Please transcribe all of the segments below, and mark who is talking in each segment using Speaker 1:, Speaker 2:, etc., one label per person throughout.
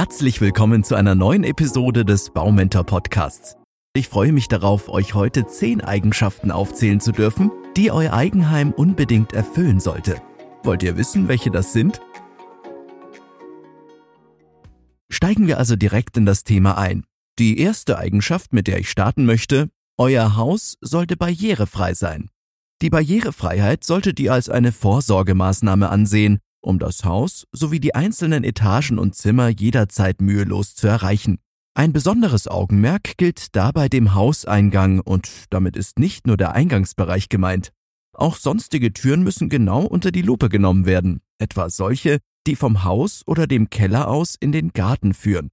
Speaker 1: Herzlich willkommen zu einer neuen Episode des Baumentor Podcasts. Ich freue mich darauf, euch heute zehn Eigenschaften aufzählen zu dürfen, die euer Eigenheim unbedingt erfüllen sollte. Wollt ihr wissen, welche das sind? Steigen wir also direkt in das Thema ein. Die erste Eigenschaft, mit der ich starten möchte, euer Haus sollte barrierefrei sein. Die Barrierefreiheit solltet ihr als eine Vorsorgemaßnahme ansehen, um das Haus sowie die einzelnen Etagen und Zimmer jederzeit mühelos zu erreichen. Ein besonderes Augenmerk gilt dabei dem Hauseingang und damit ist nicht nur der Eingangsbereich gemeint. Auch sonstige Türen müssen genau unter die Lupe genommen werden, etwa solche, die vom Haus oder dem Keller aus in den Garten führen.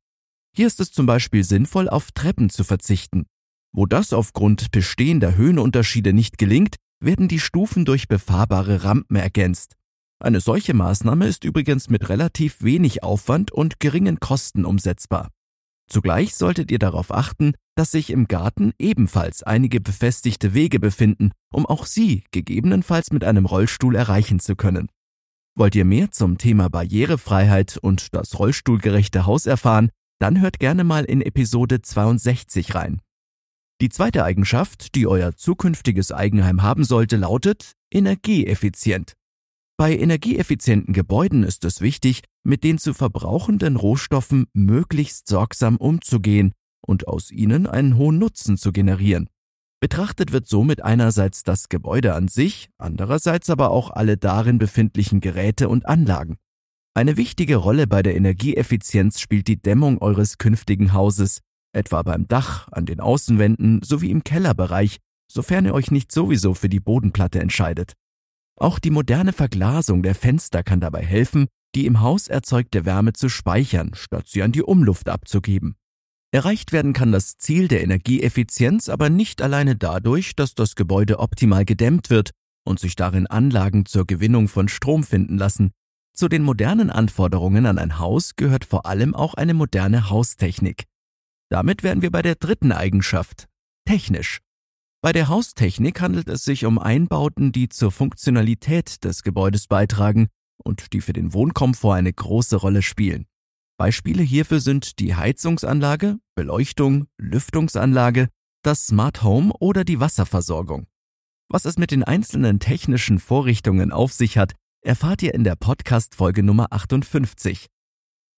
Speaker 1: Hier ist es zum Beispiel sinnvoll, auf Treppen zu verzichten. Wo das aufgrund bestehender Höhenunterschiede nicht gelingt, werden die Stufen durch befahrbare Rampen ergänzt. Eine solche Maßnahme ist übrigens mit relativ wenig Aufwand und geringen Kosten umsetzbar. Zugleich solltet ihr darauf achten, dass sich im Garten ebenfalls einige befestigte Wege befinden, um auch sie gegebenenfalls mit einem Rollstuhl erreichen zu können. Wollt ihr mehr zum Thema Barrierefreiheit und das rollstuhlgerechte Haus erfahren, dann hört gerne mal in Episode 62 rein. Die zweite Eigenschaft, die euer zukünftiges Eigenheim haben sollte, lautet energieeffizient. Bei energieeffizienten Gebäuden ist es wichtig, mit den zu verbrauchenden Rohstoffen möglichst sorgsam umzugehen und aus ihnen einen hohen Nutzen zu generieren. Betrachtet wird somit einerseits das Gebäude an sich, andererseits aber auch alle darin befindlichen Geräte und Anlagen. Eine wichtige Rolle bei der Energieeffizienz spielt die Dämmung eures künftigen Hauses, etwa beim Dach, an den Außenwänden sowie im Kellerbereich, sofern ihr euch nicht sowieso für die Bodenplatte entscheidet. Auch die moderne Verglasung der Fenster kann dabei helfen, die im Haus erzeugte Wärme zu speichern, statt sie an die Umluft abzugeben. Erreicht werden kann das Ziel der Energieeffizienz aber nicht alleine dadurch, dass das Gebäude optimal gedämmt wird und sich darin Anlagen zur Gewinnung von Strom finden lassen. Zu den modernen Anforderungen an ein Haus gehört vor allem auch eine moderne Haustechnik. Damit wären wir bei der dritten Eigenschaft, technisch. Bei der Haustechnik handelt es sich um Einbauten, die zur Funktionalität des Gebäudes beitragen und die für den Wohnkomfort eine große Rolle spielen. Beispiele hierfür sind die Heizungsanlage, Beleuchtung, Lüftungsanlage, das Smart Home oder die Wasserversorgung. Was es mit den einzelnen technischen Vorrichtungen auf sich hat, erfahrt ihr in der Podcast-Folge Nummer 58.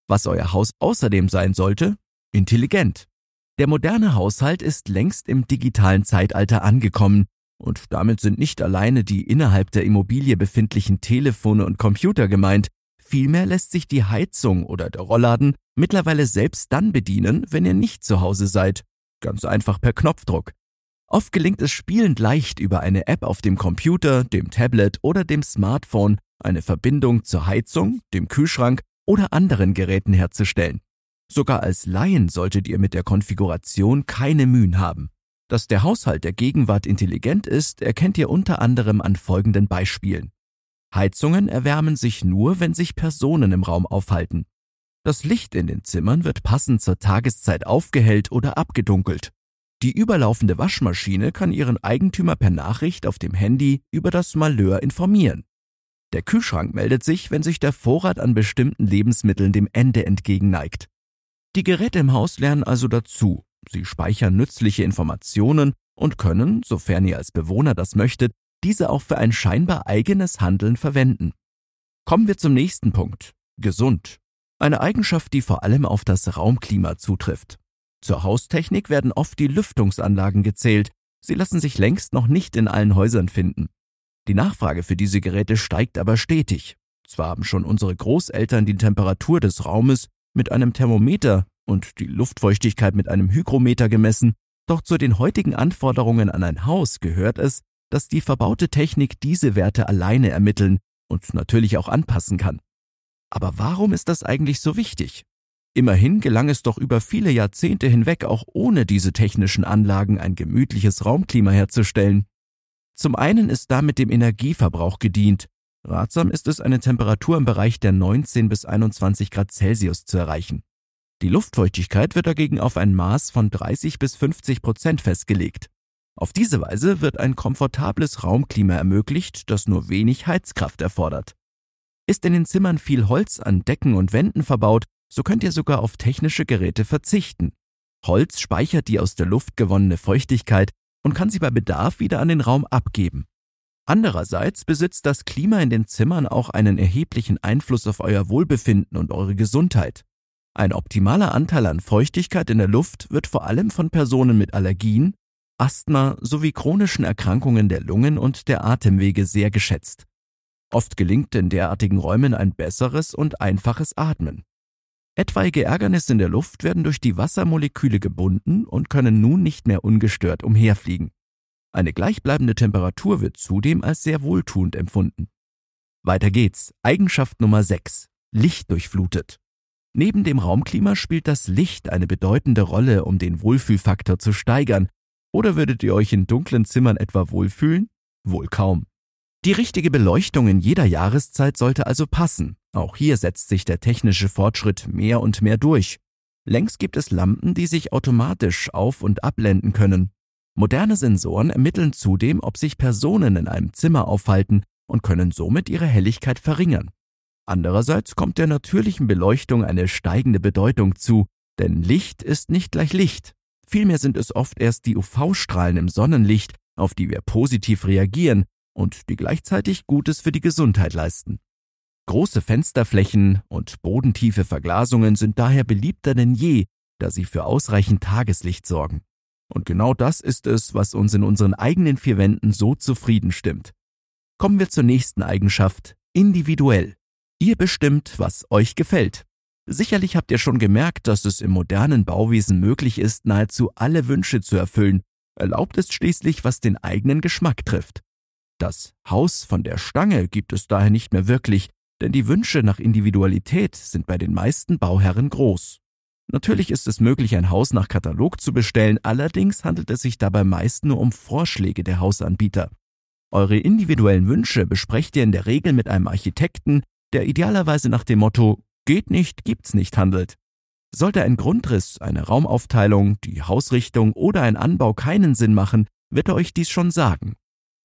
Speaker 1: Was euer Haus außerdem sein sollte? Intelligent. Der moderne Haushalt ist längst im digitalen Zeitalter angekommen und damit sind nicht alleine die innerhalb der Immobilie befindlichen Telefone und Computer gemeint, vielmehr lässt sich die Heizung oder der Rollladen mittlerweile selbst dann bedienen, wenn ihr nicht zu Hause seid, ganz einfach per Knopfdruck. Oft gelingt es spielend leicht über eine App auf dem Computer, dem Tablet oder dem Smartphone eine Verbindung zur Heizung, dem Kühlschrank oder anderen Geräten herzustellen. Sogar als Laien solltet ihr mit der Konfiguration keine Mühen haben. Dass der Haushalt der Gegenwart intelligent ist, erkennt ihr unter anderem an folgenden Beispielen. Heizungen erwärmen sich nur, wenn sich Personen im Raum aufhalten. Das Licht in den Zimmern wird passend zur Tageszeit aufgehellt oder abgedunkelt. Die überlaufende Waschmaschine kann ihren Eigentümer per Nachricht auf dem Handy über das Malheur informieren. Der Kühlschrank meldet sich, wenn sich der Vorrat an bestimmten Lebensmitteln dem Ende entgegenneigt. Die Geräte im Haus lernen also dazu. Sie speichern nützliche Informationen und können, sofern ihr als Bewohner das möchtet, diese auch für ein scheinbar eigenes Handeln verwenden. Kommen wir zum nächsten Punkt. Gesund. Eine Eigenschaft, die vor allem auf das Raumklima zutrifft. Zur Haustechnik werden oft die Lüftungsanlagen gezählt. Sie lassen sich längst noch nicht in allen Häusern finden. Die Nachfrage für diese Geräte steigt aber stetig. Zwar haben schon unsere Großeltern die Temperatur des Raumes mit einem Thermometer und die Luftfeuchtigkeit mit einem Hygrometer gemessen, doch zu den heutigen Anforderungen an ein Haus gehört es, dass die verbaute Technik diese Werte alleine ermitteln und natürlich auch anpassen kann. Aber warum ist das eigentlich so wichtig? Immerhin gelang es doch über viele Jahrzehnte hinweg auch ohne diese technischen Anlagen ein gemütliches Raumklima herzustellen. Zum einen ist damit dem Energieverbrauch gedient, Ratsam ist es, eine Temperatur im Bereich der 19 bis 21 Grad Celsius zu erreichen. Die Luftfeuchtigkeit wird dagegen auf ein Maß von 30 bis 50 Prozent festgelegt. Auf diese Weise wird ein komfortables Raumklima ermöglicht, das nur wenig Heizkraft erfordert. Ist in den Zimmern viel Holz an Decken und Wänden verbaut, So könnt ihr sogar auf technische Geräte verzichten. Holz speichert die aus der Luft gewonnene Feuchtigkeit und kann sie bei Bedarf wieder an den Raum abgeben. Andererseits besitzt das Klima in den Zimmern auch einen erheblichen Einfluss auf euer Wohlbefinden und eure Gesundheit. Ein optimaler Anteil an Feuchtigkeit in der Luft wird vor allem von Personen mit Allergien, Asthma sowie chronischen Erkrankungen der Lungen und der Atemwege sehr geschätzt. Oft gelingt in derartigen Räumen ein besseres und einfaches Atmen. Etwaige Ärgernisse in der Luft werden durch die Wassermoleküle gebunden und können nun nicht mehr ungestört umherfliegen. Eine gleichbleibende Temperatur wird zudem als sehr wohltuend empfunden. Weiter geht's. Eigenschaft Nummer 6. Licht durchflutet. Neben dem Raumklima spielt das Licht eine bedeutende Rolle, um den Wohlfühlfaktor zu steigern. Oder würdet ihr euch in dunklen Zimmern etwa wohlfühlen? Wohl kaum. Die richtige Beleuchtung in jeder Jahreszeit sollte also passen. Auch hier setzt sich der technische Fortschritt mehr und mehr durch. Längst gibt es Lampen, die sich automatisch auf- und abblenden können. Moderne Sensoren ermitteln zudem, ob sich Personen in einem Zimmer aufhalten und können somit ihre Helligkeit verringern. Andererseits kommt der natürlichen Beleuchtung eine steigende Bedeutung zu, denn Licht ist nicht gleich Licht. Vielmehr sind es oft erst die UV-Strahlen im Sonnenlicht, auf die wir positiv reagieren und die gleichzeitig Gutes für die Gesundheit leisten. Große Fensterflächen und bodentiefe Verglasungen sind daher beliebter denn je, da sie für ausreichend Tageslicht sorgen. Und genau das ist es, was uns in unseren eigenen vier Wänden so zufrieden stimmt. Kommen wir zur nächsten Eigenschaft, individuell. Ihr bestimmt, was euch gefällt. Sicherlich habt ihr schon gemerkt, dass es im modernen Bauwesen möglich ist, nahezu alle Wünsche zu erfüllen. Erlaubt ist schließlich, was den eigenen Geschmack trifft. Das Haus von der Stange gibt es daher nicht mehr wirklich, denn die Wünsche nach Individualität sind bei den meisten Bauherren groß. Natürlich ist es möglich, ein Haus nach Katalog zu bestellen, allerdings handelt es sich dabei meist nur um Vorschläge der Hausanbieter. Eure individuellen Wünsche besprecht ihr in der Regel mit einem Architekten, der idealerweise nach dem Motto geht nicht, gibt's nicht handelt. Sollte ein Grundriss, eine Raumaufteilung, die Hausrichtung oder ein Anbau keinen Sinn machen, wird er euch dies schon sagen.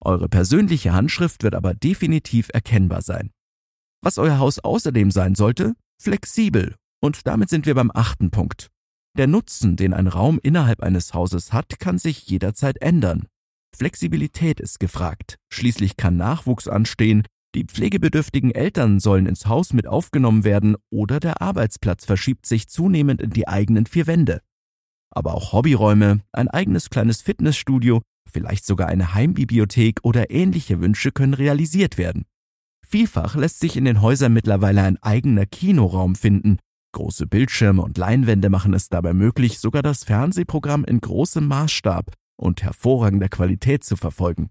Speaker 1: Eure persönliche Handschrift wird aber definitiv erkennbar sein. Was euer Haus außerdem sein sollte? Flexibel und damit sind wir beim achten Punkt. Der Nutzen, den ein Raum innerhalb eines Hauses hat, kann sich jederzeit ändern. Flexibilität ist gefragt. Schließlich kann Nachwuchs anstehen, die pflegebedürftigen Eltern sollen ins Haus mit aufgenommen werden oder der Arbeitsplatz verschiebt sich zunehmend in die eigenen vier Wände. Aber auch Hobbyräume, ein eigenes kleines Fitnessstudio, vielleicht sogar eine Heimbibliothek oder ähnliche Wünsche können realisiert werden. Vielfach lässt sich in den Häusern mittlerweile ein eigener Kinoraum finden, Große Bildschirme und Leinwände machen es dabei möglich, sogar das Fernsehprogramm in großem Maßstab und hervorragender Qualität zu verfolgen.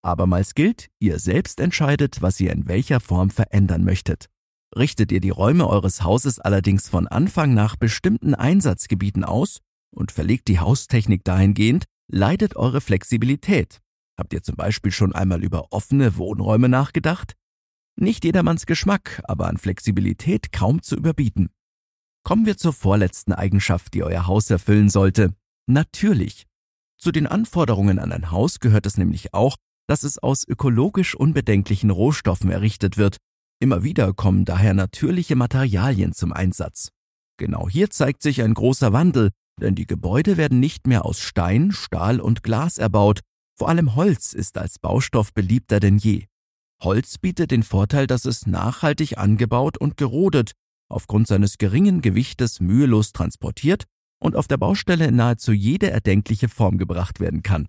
Speaker 1: Abermals gilt, ihr selbst entscheidet, was ihr in welcher Form verändern möchtet. Richtet ihr die Räume eures Hauses allerdings von Anfang nach bestimmten Einsatzgebieten aus und verlegt die Haustechnik dahingehend, leidet eure Flexibilität. Habt ihr zum Beispiel schon einmal über offene Wohnräume nachgedacht? Nicht jedermanns Geschmack, aber an Flexibilität kaum zu überbieten. Kommen wir zur vorletzten Eigenschaft, die euer Haus erfüllen sollte. Natürlich. Zu den Anforderungen an ein Haus gehört es nämlich auch, dass es aus ökologisch unbedenklichen Rohstoffen errichtet wird. Immer wieder kommen daher natürliche Materialien zum Einsatz. Genau hier zeigt sich ein großer Wandel, denn die Gebäude werden nicht mehr aus Stein, Stahl und Glas erbaut, vor allem Holz ist als Baustoff beliebter denn je. Holz bietet den Vorteil, dass es nachhaltig angebaut und gerodet aufgrund seines geringen Gewichtes mühelos transportiert und auf der Baustelle in nahezu jede erdenkliche Form gebracht werden kann.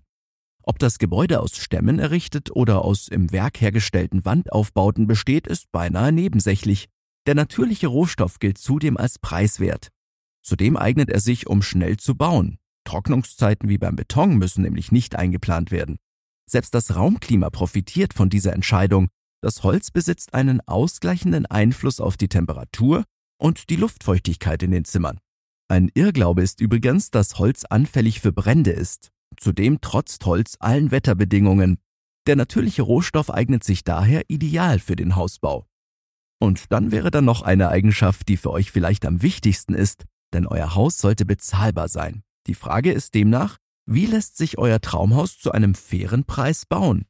Speaker 1: Ob das Gebäude aus Stämmen errichtet oder aus im Werk hergestellten Wandaufbauten besteht, ist beinahe nebensächlich. Der natürliche Rohstoff gilt zudem als preiswert. Zudem eignet er sich, um schnell zu bauen. Trocknungszeiten wie beim Beton müssen nämlich nicht eingeplant werden. Selbst das Raumklima profitiert von dieser Entscheidung. Das Holz besitzt einen ausgleichenden Einfluss auf die Temperatur und die Luftfeuchtigkeit in den Zimmern. Ein Irrglaube ist übrigens, dass Holz anfällig für Brände ist. Zudem trotzt Holz allen Wetterbedingungen. Der natürliche Rohstoff eignet sich daher ideal für den Hausbau. Und dann wäre da noch eine Eigenschaft, die für euch vielleicht am wichtigsten ist, denn euer Haus sollte bezahlbar sein. Die Frage ist demnach, wie lässt sich euer Traumhaus zu einem fairen Preis bauen?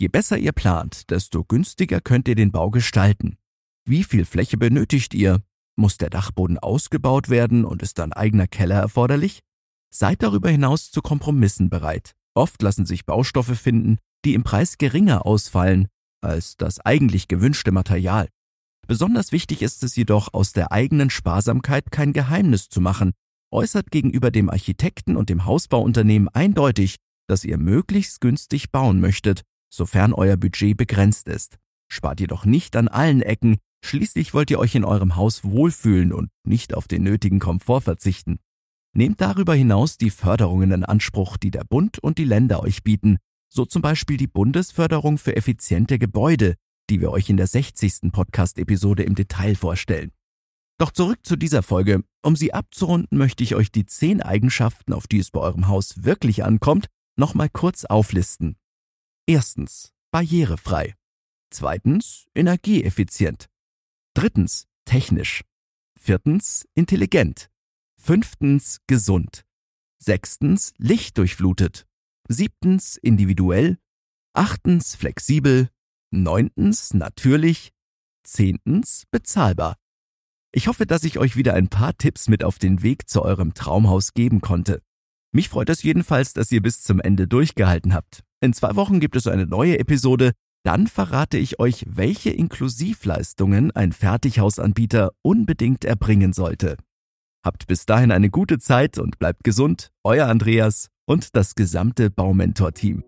Speaker 1: Je besser ihr plant, desto günstiger könnt ihr den Bau gestalten. Wie viel Fläche benötigt ihr? Muss der Dachboden ausgebaut werden und ist dann eigener Keller erforderlich? Seid darüber hinaus zu Kompromissen bereit. Oft lassen sich Baustoffe finden, die im Preis geringer ausfallen als das eigentlich gewünschte Material. Besonders wichtig ist es jedoch, aus der eigenen Sparsamkeit kein Geheimnis zu machen, äußert gegenüber dem Architekten und dem Hausbauunternehmen eindeutig, dass ihr möglichst günstig bauen möchtet, sofern euer Budget begrenzt ist. Spart jedoch nicht an allen Ecken, schließlich wollt ihr euch in eurem Haus wohlfühlen und nicht auf den nötigen Komfort verzichten. Nehmt darüber hinaus die Förderungen in Anspruch, die der Bund und die Länder euch bieten, so zum Beispiel die Bundesförderung für effiziente Gebäude, die wir euch in der 60. Podcast-Episode im Detail vorstellen. Doch zurück zu dieser Folge. Um sie abzurunden, möchte ich euch die 10 Eigenschaften, auf die es bei eurem Haus wirklich ankommt, nochmal kurz auflisten. Erstens, barrierefrei. Zweitens, energieeffizient. Drittens, technisch. Viertens, intelligent. Fünftens, gesund. Sechstens, lichtdurchflutet. Siebtens individuell. Achtens flexibel. Neuntens natürlich. Zehntens bezahlbar. Ich hoffe, dass ich euch wieder ein paar Tipps mit auf den Weg zu eurem Traumhaus geben konnte. Mich freut es jedenfalls, dass ihr bis zum Ende durchgehalten habt. In zwei Wochen gibt es eine neue Episode. Dann verrate ich euch, welche Inklusivleistungen ein Fertighausanbieter unbedingt erbringen sollte. Habt bis dahin eine gute Zeit und bleibt gesund. Euer Andreas und das gesamte Baumentor-Team.